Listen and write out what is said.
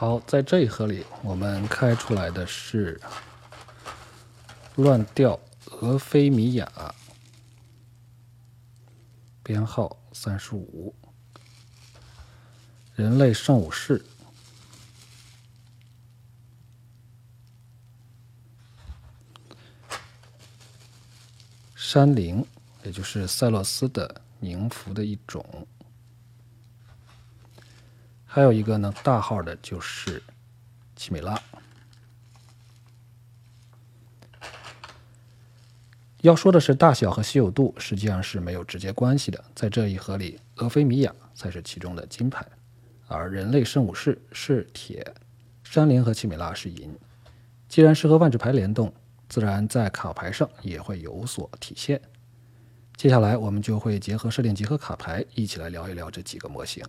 好，在这一盒里，我们开出来的是乱调俄菲米亚，编号三十五，人类圣武士，山灵，也就是塞洛斯的宁芙的一种。还有一个呢，大号的就是奇美拉。要说的是大小和稀有度，实际上是没有直接关系的。在这一盒里，俄菲米亚才是其中的金牌，而人类圣武士是铁，山林和奇美拉是银。既然是和万智牌联动，自然在卡牌上也会有所体现。接下来，我们就会结合设定集合卡牌，一起来聊一聊这几个模型。